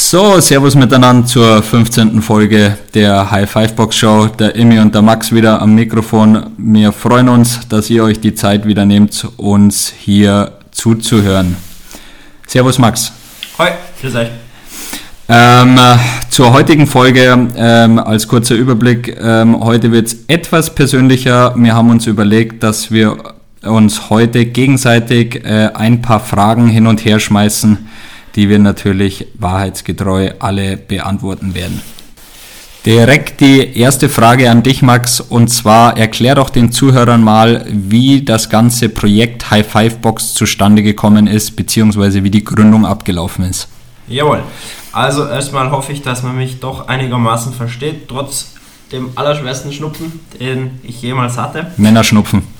So, Servus miteinander zur 15. Folge der High Five Box Show. Der Immi und der Max wieder am Mikrofon. Wir freuen uns, dass ihr euch die Zeit wieder nehmt, uns hier zuzuhören. Servus Max. Hoi, grüß euch. Ähm, zur heutigen Folge ähm, als kurzer Überblick. Ähm, heute wird es etwas persönlicher. Wir haben uns überlegt, dass wir uns heute gegenseitig äh, ein paar Fragen hin und her schmeißen die wir natürlich wahrheitsgetreu alle beantworten werden. Direkt die erste Frage an dich, Max, und zwar erklär doch den Zuhörern mal, wie das ganze Projekt High Five Box zustande gekommen ist, beziehungsweise wie die Gründung abgelaufen ist. Jawohl. Also erstmal hoffe ich, dass man mich doch einigermaßen versteht, trotz dem allerschwersten Schnupfen, den ich jemals hatte. Männerschnupfen.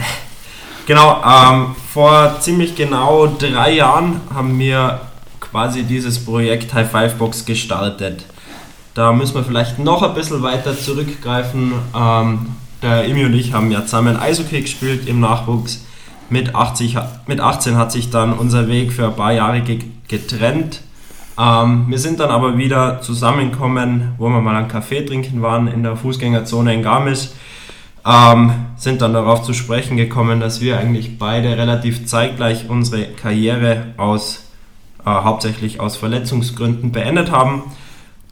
Genau, ähm, vor ziemlich genau drei Jahren haben wir quasi dieses Projekt High Five Box gestartet. Da müssen wir vielleicht noch ein bisschen weiter zurückgreifen. Ähm, der Imi und ich haben ja zusammen Eishockey gespielt im Nachwuchs. Mit, 80, mit 18 hat sich dann unser Weg für ein paar Jahre getrennt. Ähm, wir sind dann aber wieder zusammengekommen, wo wir mal einen Kaffee trinken waren in der Fußgängerzone in Garmisch. Ähm, sind dann darauf zu sprechen gekommen, dass wir eigentlich beide relativ zeitgleich unsere Karriere aus äh, hauptsächlich aus Verletzungsgründen beendet haben.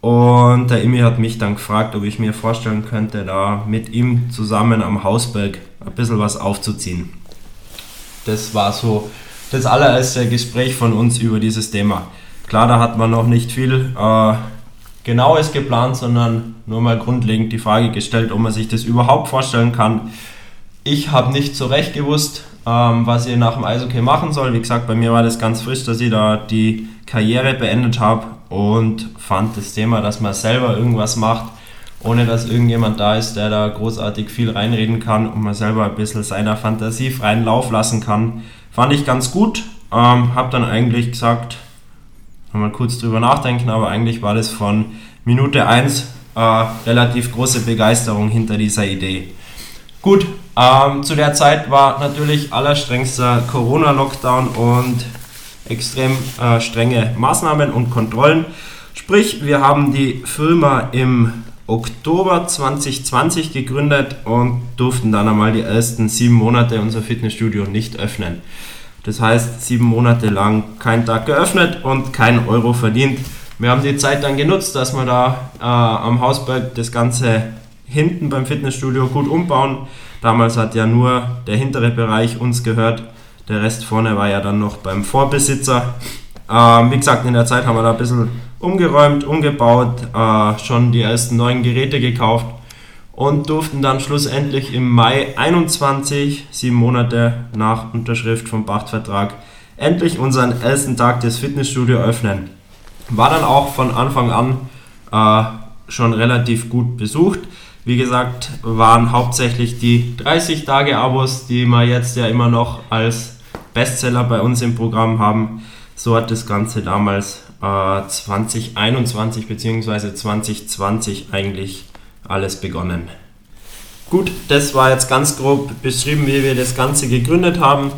Und der Imi hat mich dann gefragt, ob ich mir vorstellen könnte, da mit ihm zusammen am Hausberg ein bisschen was aufzuziehen. Das war so das allererste Gespräch von uns über dieses Thema. Klar, da hat man noch nicht viel äh, Genaues geplant, sondern nur mal grundlegend die Frage gestellt, ob man sich das überhaupt vorstellen kann. Ich habe nicht so recht gewusst, ähm, was ich nach dem Eishockey machen soll. Wie gesagt, bei mir war das ganz frisch, dass ich da die Karriere beendet habe und fand das Thema, dass man selber irgendwas macht, ohne dass irgendjemand da ist, der da großartig viel reinreden kann und man selber ein bisschen seiner Fantasie freien Lauf lassen kann, fand ich ganz gut. Ähm, habe dann eigentlich gesagt, mal kurz drüber nachdenken, aber eigentlich war das von Minute 1 äh, relativ große Begeisterung hinter dieser Idee. Gut, ähm, zu der Zeit war natürlich allerstrengster Corona-Lockdown und extrem äh, strenge Maßnahmen und Kontrollen. Sprich, wir haben die Firma im Oktober 2020 gegründet und durften dann einmal die ersten sieben Monate unser Fitnessstudio nicht öffnen. Das heißt, sieben Monate lang kein Tag geöffnet und kein Euro verdient. Wir haben die Zeit dann genutzt, dass wir da äh, am Hausberg das Ganze hinten beim Fitnessstudio gut umbauen Damals hat ja nur der hintere Bereich uns gehört. Der Rest vorne war ja dann noch beim Vorbesitzer. Ähm, wie gesagt, in der Zeit haben wir da ein bisschen umgeräumt, umgebaut, äh, schon die ersten neuen Geräte gekauft und durften dann schlussendlich im Mai 21, sieben Monate nach Unterschrift vom Pachtvertrag, endlich unseren ersten Tag des Fitnessstudio öffnen. War dann auch von Anfang an äh, schon relativ gut besucht. Wie gesagt, waren hauptsächlich die 30-Tage-Abos, die wir jetzt ja immer noch als Bestseller bei uns im Programm haben. So hat das Ganze damals äh, 2021 bzw. 2020 eigentlich alles begonnen. Gut, das war jetzt ganz grob beschrieben, wie wir das Ganze gegründet haben.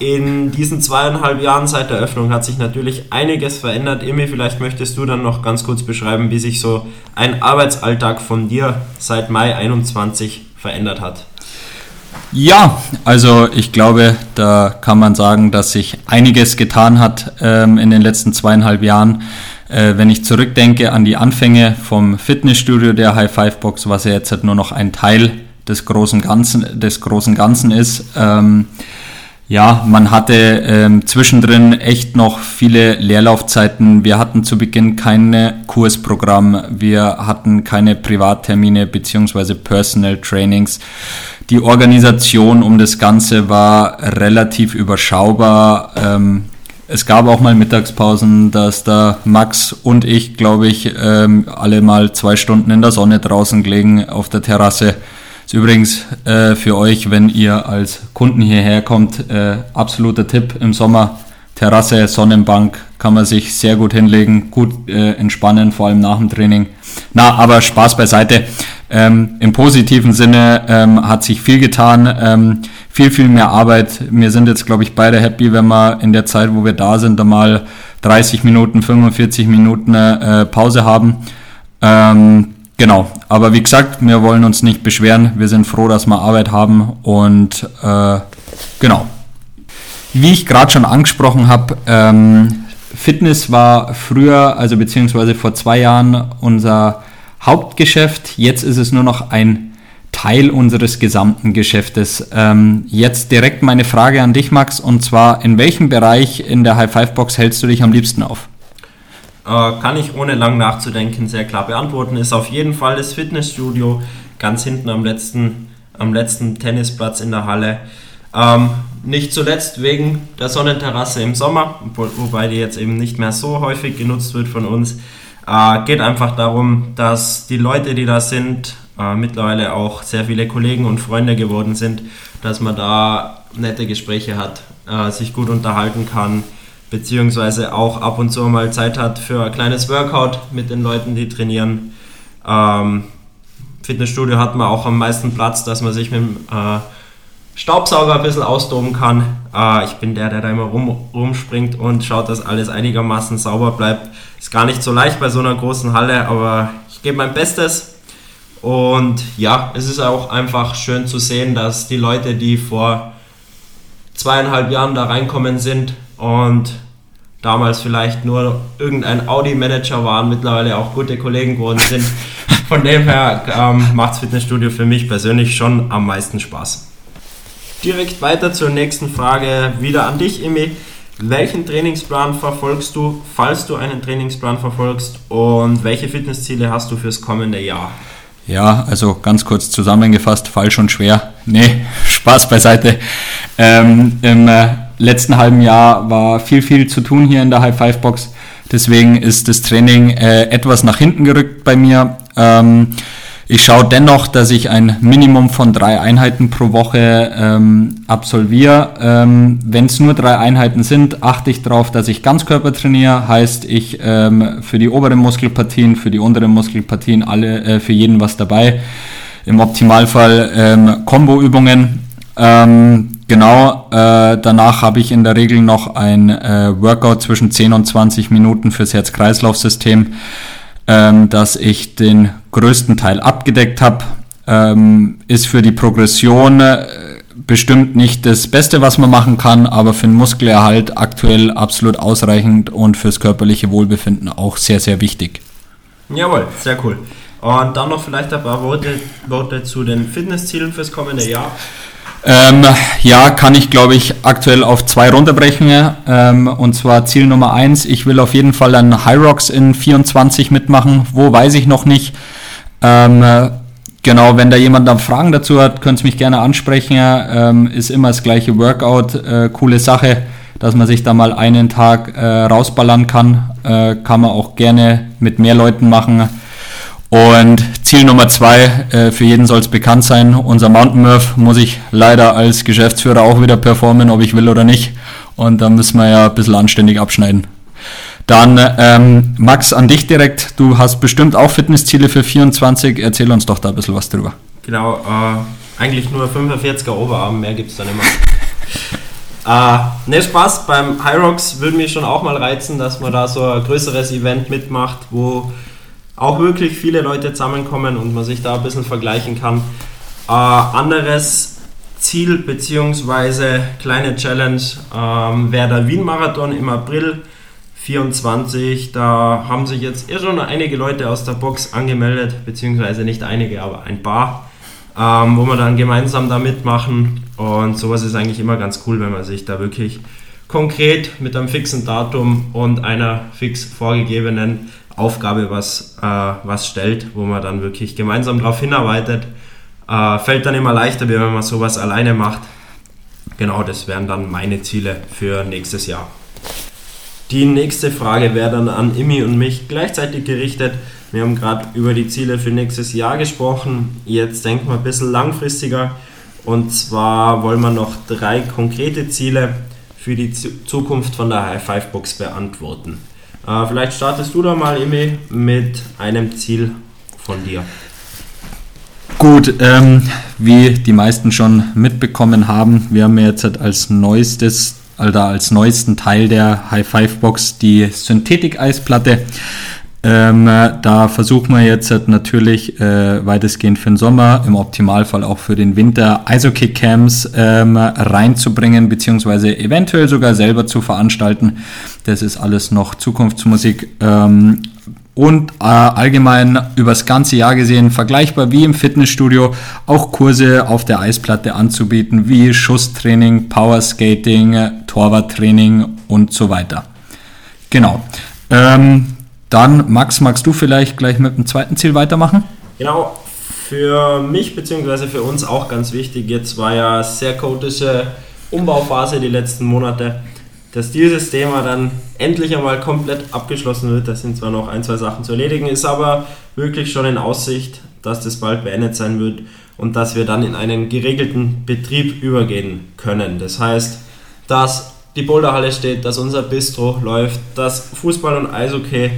In diesen zweieinhalb Jahren seit der Öffnung hat sich natürlich einiges verändert. Emi, vielleicht möchtest du dann noch ganz kurz beschreiben, wie sich so ein Arbeitsalltag von dir seit Mai 21 verändert hat. Ja, also ich glaube, da kann man sagen, dass sich einiges getan hat ähm, in den letzten zweieinhalb Jahren. Äh, wenn ich zurückdenke an die Anfänge vom Fitnessstudio der High Five Box, was ja jetzt halt nur noch ein Teil des großen Ganzen, des großen Ganzen ist. Ähm, ja, man hatte ähm, zwischendrin echt noch viele Leerlaufzeiten. Wir hatten zu Beginn kein Kursprogramm, wir hatten keine Privattermine beziehungsweise Personal Trainings. Die Organisation um das Ganze war relativ überschaubar. Ähm, es gab auch mal Mittagspausen, dass da Max und ich, glaube ich, ähm, alle mal zwei Stunden in der Sonne draußen gelegen auf der Terrasse Ist übrigens äh, für euch, wenn ihr als Kunden hierher kommt, äh, absoluter Tipp im Sommer. Terrasse, Sonnenbank, kann man sich sehr gut hinlegen, gut äh, entspannen, vor allem nach dem Training. Na, aber Spaß beiseite. Ähm, Im positiven Sinne ähm, hat sich viel getan, ähm, viel, viel mehr Arbeit. Wir sind jetzt, glaube ich, beide happy, wenn wir in der Zeit, wo wir da sind, da mal 30 Minuten, 45 Minuten äh, Pause haben. Genau, aber wie gesagt, wir wollen uns nicht beschweren. Wir sind froh, dass wir Arbeit haben und äh, genau. Wie ich gerade schon angesprochen habe, ähm, Fitness war früher, also beziehungsweise vor zwei Jahren unser Hauptgeschäft. Jetzt ist es nur noch ein Teil unseres gesamten Geschäftes. Ähm, jetzt direkt meine Frage an dich, Max, und zwar, in welchem Bereich in der High-Five-Box hältst du dich am liebsten auf? Äh, kann ich ohne lang nachzudenken sehr klar beantworten. Ist auf jeden Fall das Fitnessstudio ganz hinten am letzten, am letzten Tennisplatz in der Halle. Ähm, nicht zuletzt wegen der Sonnenterrasse im Sommer, wobei die jetzt eben nicht mehr so häufig genutzt wird von uns. Äh, geht einfach darum, dass die Leute, die da sind, äh, mittlerweile auch sehr viele Kollegen und Freunde geworden sind, dass man da nette Gespräche hat, äh, sich gut unterhalten kann, beziehungsweise auch ab und zu mal Zeit hat für ein kleines Workout mit den Leuten, die trainieren. Ähm, Fitnessstudio hat man auch am meisten Platz, dass man sich mit dem äh, Staubsauger ein bisschen austoben kann. Äh, ich bin der, der da immer rum, rumspringt und schaut, dass alles einigermaßen sauber bleibt. Ist gar nicht so leicht bei so einer großen Halle, aber ich gebe mein Bestes. Und ja, es ist auch einfach schön zu sehen, dass die Leute, die vor zweieinhalb Jahren da reinkommen sind, und damals vielleicht nur irgendein Audi-Manager waren, mittlerweile auch gute Kollegen geworden sind. Von dem her ähm, macht Fitnessstudio für mich persönlich schon am meisten Spaß. Direkt weiter zur nächsten Frage wieder an dich, Emi. Welchen Trainingsplan verfolgst du, falls du einen Trainingsplan verfolgst und welche Fitnessziele hast du fürs kommende Jahr? Ja, also ganz kurz zusammengefasst, falsch und schwer. Nee, Spaß beiseite. Ähm, Im äh, letzten halben Jahr war viel, viel zu tun hier in der High Five Box. Deswegen ist das Training äh, etwas nach hinten gerückt bei mir. Ähm, ich schaue dennoch, dass ich ein Minimum von drei Einheiten pro Woche ähm, absolviere. Ähm, Wenn es nur drei Einheiten sind, achte ich darauf, dass ich Ganzkörper trainiere. Heißt, ich ähm, für die oberen Muskelpartien, für die unteren Muskelpartien alle äh, für jeden was dabei. Im Optimalfall ähm, Combo-Übungen. Ähm, Genau, äh, danach habe ich in der Regel noch ein äh, Workout zwischen 10 und 20 Minuten fürs Herz-Kreislauf-System, ähm, dass ich den größten Teil abgedeckt habe. Ähm, ist für die Progression äh, bestimmt nicht das Beste, was man machen kann, aber für den Muskelerhalt aktuell absolut ausreichend und fürs körperliche Wohlbefinden auch sehr, sehr wichtig. Jawohl, sehr cool. Und dann noch vielleicht ein paar Worte, Worte zu den Fitnesszielen fürs kommende Jahr. Ähm, ja, kann ich, glaube ich, aktuell auf zwei runterbrechen. Ähm, und zwar Ziel Nummer eins, ich will auf jeden Fall an High Rocks in 24 mitmachen. Wo weiß ich noch nicht. Ähm, genau, wenn da jemand dann Fragen dazu hat, könnt ihr mich gerne ansprechen. Ähm, ist immer das gleiche Workout, äh, coole Sache, dass man sich da mal einen Tag äh, rausballern kann. Äh, kann man auch gerne mit mehr Leuten machen. Und Ziel Nummer zwei, äh, für jeden soll es bekannt sein, unser Mountain Murph muss ich leider als Geschäftsführer auch wieder performen, ob ich will oder nicht. Und da müssen wir ja ein bisschen anständig abschneiden. Dann ähm, Max, an dich direkt. Du hast bestimmt auch Fitnessziele für 24. Erzähl uns doch da ein bisschen was drüber. Genau, äh, eigentlich nur 45er Oberarm, mehr gibt es dann immer. äh, ne, Spaß, beim Rocks würde mich schon auch mal reizen, dass man da so ein größeres Event mitmacht, wo auch wirklich viele Leute zusammenkommen und man sich da ein bisschen vergleichen kann. Äh, anderes Ziel bzw. kleine Challenge ähm, wäre der Wien-Marathon im April 24. Da haben sich jetzt eh schon einige Leute aus der Box angemeldet, beziehungsweise nicht einige, aber ein paar, ähm, wo wir dann gemeinsam da mitmachen. Und sowas ist eigentlich immer ganz cool, wenn man sich da wirklich konkret mit einem fixen Datum und einer fix vorgegebenen Aufgabe was, äh, was stellt, wo man dann wirklich gemeinsam darauf hinarbeitet. Äh, fällt dann immer leichter, wie wenn man sowas alleine macht. Genau, das wären dann meine Ziele für nächstes Jahr. Die nächste Frage wäre dann an Imi und mich gleichzeitig gerichtet. Wir haben gerade über die Ziele für nächstes Jahr gesprochen. Jetzt denken wir ein bisschen langfristiger. Und zwar wollen wir noch drei konkrete Ziele für die Zukunft von der High Five Box beantworten. Äh, vielleicht startest du da mal, Emi, mit einem Ziel von dir. Gut, ähm, wie die meisten schon mitbekommen haben, wir haben jetzt als neuestes, also als neuesten Teil der High Five Box die Synthetik-Eisplatte. Ähm, da versuchen wir jetzt natürlich äh, weitestgehend für den Sommer, im Optimalfall auch für den Winter Eishockey-Camps ähm, reinzubringen, beziehungsweise eventuell sogar selber zu veranstalten. Das ist alles noch Zukunftsmusik. Ähm, und äh, allgemein übers ganze Jahr gesehen vergleichbar wie im Fitnessstudio auch Kurse auf der Eisplatte anzubieten, wie Schusstraining, Powerskating, Torwarttraining und so weiter. Genau. Ähm, dann, Max, magst du vielleicht gleich mit dem zweiten Ziel weitermachen? Genau, für mich bzw. für uns auch ganz wichtig. Jetzt war ja sehr chaotische Umbauphase die letzten Monate. Dass dieses Thema dann endlich einmal komplett abgeschlossen wird, da sind zwar noch ein, zwei Sachen zu erledigen, ist aber wirklich schon in Aussicht, dass das bald beendet sein wird und dass wir dann in einen geregelten Betrieb übergehen können. Das heißt, dass die Boulderhalle steht, dass unser Bistro läuft, dass Fußball und Eishockey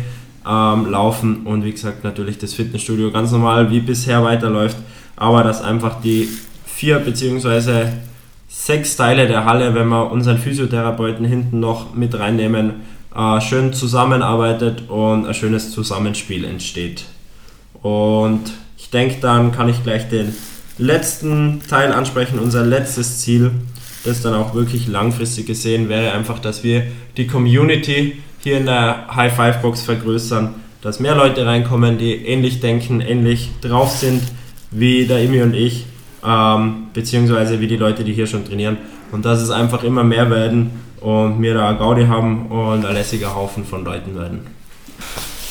ähm, laufen und wie gesagt natürlich das Fitnessstudio ganz normal wie bisher weiterläuft, aber dass einfach die vier bzw. sechs Teile der Halle, wenn wir unseren Physiotherapeuten hinten noch mit reinnehmen, äh, schön zusammenarbeitet und ein schönes Zusammenspiel entsteht. Und ich denke, dann kann ich gleich den letzten Teil ansprechen, unser letztes Ziel, das dann auch wirklich langfristig gesehen wäre einfach, dass wir die Community hier in der High Five Box vergrößern, dass mehr Leute reinkommen, die ähnlich denken, ähnlich drauf sind wie der Imi und ich, ähm, beziehungsweise wie die Leute, die hier schon trainieren. Und dass es einfach immer mehr werden und wir da Gaudi haben und ein lässiger Haufen von Leuten werden.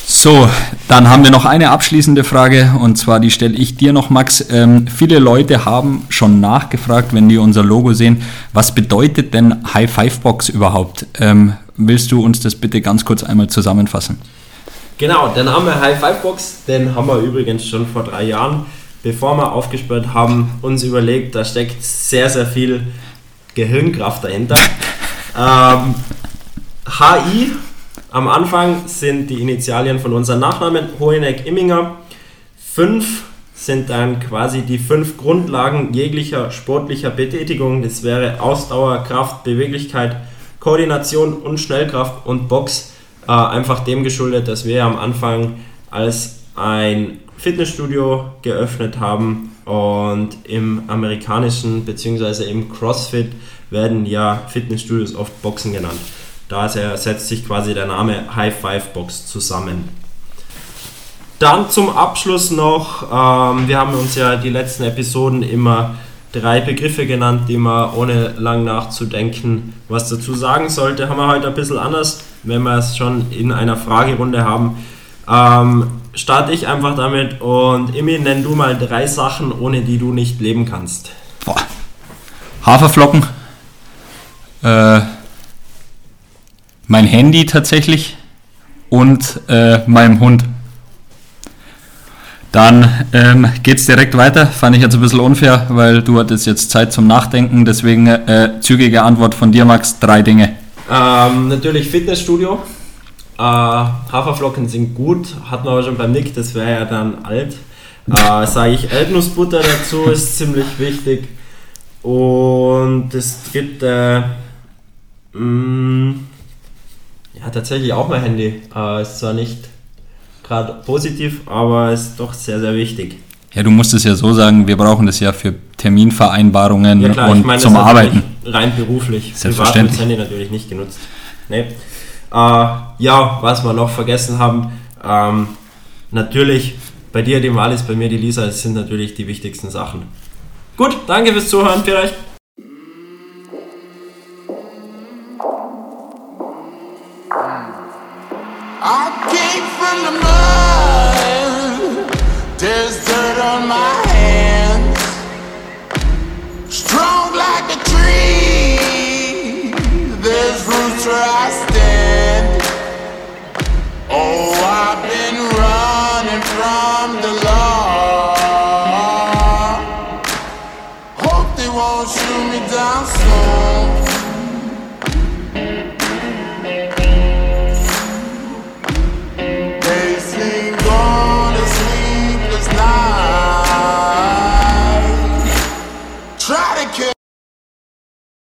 So, dann haben wir noch eine abschließende Frage und zwar die stelle ich dir noch, Max. Ähm, viele Leute haben schon nachgefragt, wenn die unser Logo sehen, was bedeutet denn High Five Box überhaupt? Ähm, willst du uns das bitte ganz kurz einmal zusammenfassen? Genau, der Name High Five Box, den haben wir übrigens schon vor drei Jahren, bevor wir aufgesperrt haben, uns überlegt, da steckt sehr, sehr viel Gehirnkraft dahinter. ähm, HI am Anfang sind die Initialien von unserem Nachnamen Hoheneck Imminger. Fünf sind dann quasi die fünf Grundlagen jeglicher sportlicher Betätigung. Das wäre Ausdauer, Kraft, Beweglichkeit, Koordination und Schnellkraft und Box äh, einfach dem geschuldet, dass wir am Anfang als ein Fitnessstudio geöffnet haben und im amerikanischen bzw. im CrossFit werden ja Fitnessstudios oft Boxen genannt. Da setzt sich quasi der Name High Five Box zusammen. Dann zum Abschluss noch, ähm, wir haben uns ja die letzten Episoden immer drei Begriffe genannt, die man ohne lang nachzudenken was dazu sagen sollte. Haben wir heute ein bisschen anders, wenn wir es schon in einer Fragerunde haben. Ähm, starte ich einfach damit und Imi, nenn du mal drei Sachen, ohne die du nicht leben kannst. Boah. Haferflocken, äh, mein Handy tatsächlich und äh, meinem Hund. Dann ähm, geht es direkt weiter. Fand ich jetzt ein bisschen unfair, weil du hattest jetzt Zeit zum Nachdenken. Deswegen äh, zügige Antwort von dir, Max. Drei Dinge. Ähm, natürlich Fitnessstudio. Äh, Haferflocken sind gut. Hatten wir aber schon beim Nick, das wäre ja dann alt. Äh, Sage ich Erdnussbutter dazu, ist ziemlich wichtig. Und das dritte. Mh, mm, ja, tatsächlich auch mein Handy. Äh, ist zwar nicht gerade positiv, aber ist doch sehr, sehr wichtig. Ja, du musst es ja so sagen, wir brauchen das ja für Terminvereinbarungen ja, klar, und meine, zum Arbeiten. Rein beruflich. Selbstverständlich. Privat wird Handy natürlich nicht genutzt. Nee. Äh, ja, was wir noch vergessen haben, ähm, natürlich bei dir die Malis, bei mir die Lisa, das sind natürlich die wichtigsten Sachen. Gut, danke fürs Zuhören, vielleicht. trust.